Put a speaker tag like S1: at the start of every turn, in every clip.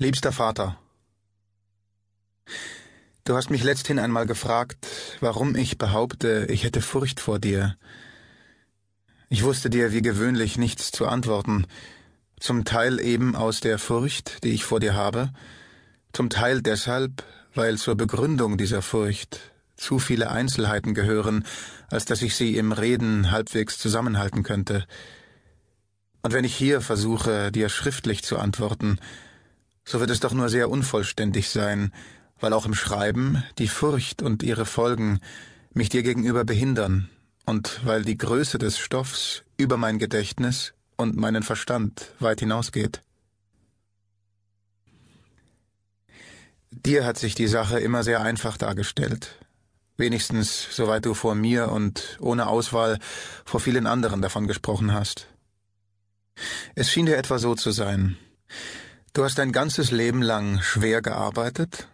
S1: Liebster Vater, du hast mich letzthin einmal gefragt, warum ich behaupte, ich hätte Furcht vor dir. Ich wusste dir wie gewöhnlich nichts zu antworten, zum Teil eben aus der Furcht, die ich vor dir habe, zum Teil deshalb, weil zur Begründung dieser Furcht zu viele Einzelheiten gehören, als dass ich sie im Reden halbwegs zusammenhalten könnte. Und wenn ich hier versuche, dir schriftlich zu antworten, so wird es doch nur sehr unvollständig sein, weil auch im Schreiben die Furcht und ihre Folgen mich dir gegenüber behindern und weil die Größe des Stoffs über mein Gedächtnis und meinen Verstand weit hinausgeht. Dir hat sich die Sache immer sehr einfach dargestellt, wenigstens soweit du vor mir und ohne Auswahl vor vielen anderen davon gesprochen hast. Es schien dir etwa so zu sein. Du hast dein ganzes Leben lang schwer gearbeitet,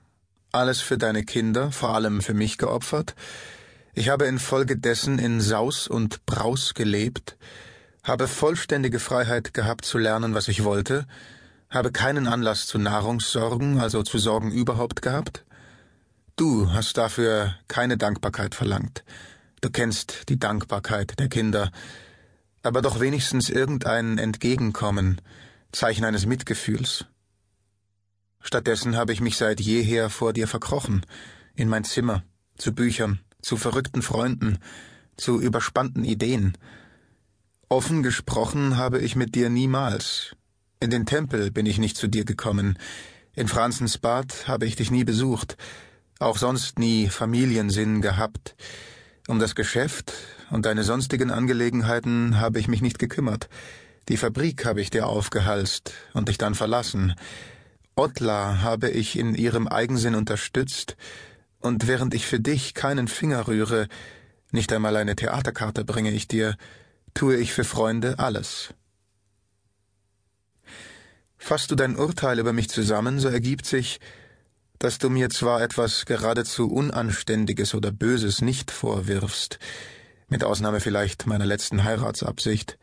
S1: alles für deine Kinder, vor allem für mich geopfert. Ich habe infolgedessen in Saus und Braus gelebt, habe vollständige Freiheit gehabt zu lernen, was ich wollte, habe keinen Anlass zu Nahrungssorgen, also zu Sorgen überhaupt gehabt. Du hast dafür keine Dankbarkeit verlangt. Du kennst die Dankbarkeit der Kinder, aber doch wenigstens irgendein Entgegenkommen, Zeichen eines Mitgefühls. Stattdessen habe ich mich seit jeher vor dir verkrochen, in mein Zimmer, zu Büchern, zu verrückten Freunden, zu überspannten Ideen. Offen gesprochen habe ich mit dir niemals. In den Tempel bin ich nicht zu dir gekommen, in Franzens Bad habe ich dich nie besucht, auch sonst nie Familiensinn gehabt. Um das Geschäft und deine sonstigen Angelegenheiten habe ich mich nicht gekümmert. Die Fabrik habe ich dir aufgehalst und dich dann verlassen. Ottla habe ich in ihrem Eigensinn unterstützt, und während ich für dich keinen Finger rühre, nicht einmal eine Theaterkarte bringe ich dir, tue ich für Freunde alles. Fasst du dein Urteil über mich zusammen, so ergibt sich, dass du mir zwar etwas geradezu Unanständiges oder Böses nicht vorwirfst, mit Ausnahme vielleicht meiner letzten Heiratsabsicht,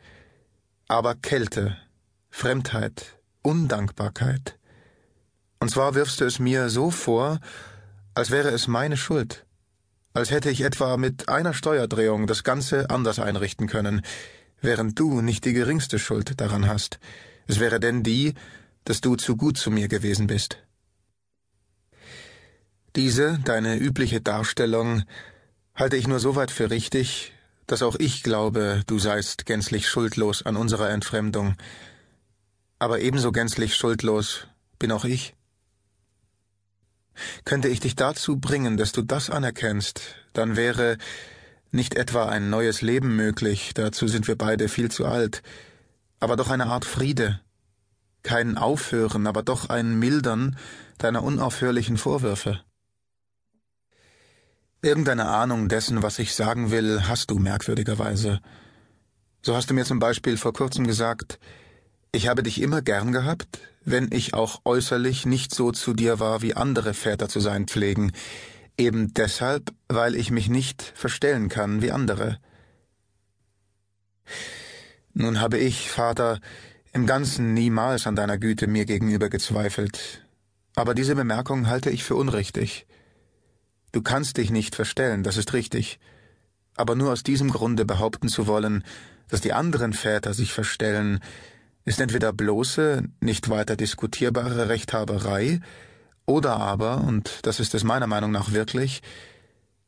S1: aber Kälte, Fremdheit, Undankbarkeit. Und zwar wirfst du es mir so vor, als wäre es meine Schuld, als hätte ich etwa mit einer Steuerdrehung das Ganze anders einrichten können, während du nicht die geringste Schuld daran hast. Es wäre denn die, dass du zu gut zu mir gewesen bist. Diese, deine übliche Darstellung, halte ich nur so weit für richtig, dass auch ich glaube, du seist gänzlich schuldlos an unserer Entfremdung. Aber ebenso gänzlich schuldlos bin auch ich. Könnte ich dich dazu bringen, dass du das anerkennst, dann wäre nicht etwa ein neues Leben möglich, dazu sind wir beide viel zu alt, aber doch eine Art Friede, kein Aufhören, aber doch ein Mildern deiner unaufhörlichen Vorwürfe. Irgendeine Ahnung dessen, was ich sagen will, hast du merkwürdigerweise. So hast du mir zum Beispiel vor kurzem gesagt, ich habe dich immer gern gehabt, wenn ich auch äußerlich nicht so zu dir war, wie andere Väter zu sein pflegen, eben deshalb, weil ich mich nicht verstellen kann wie andere. Nun habe ich, Vater, im Ganzen niemals an deiner Güte mir gegenüber gezweifelt, aber diese Bemerkung halte ich für unrichtig. Du kannst dich nicht verstellen, das ist richtig. Aber nur aus diesem Grunde behaupten zu wollen, dass die anderen Väter sich verstellen, ist entweder bloße, nicht weiter diskutierbare Rechthaberei, oder aber, und das ist es meiner Meinung nach wirklich,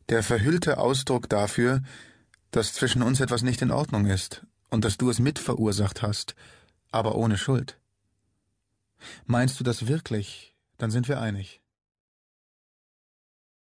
S1: der verhüllte Ausdruck dafür, dass zwischen uns etwas nicht in Ordnung ist und dass du es mitverursacht hast, aber ohne Schuld. Meinst du das wirklich, dann sind wir einig.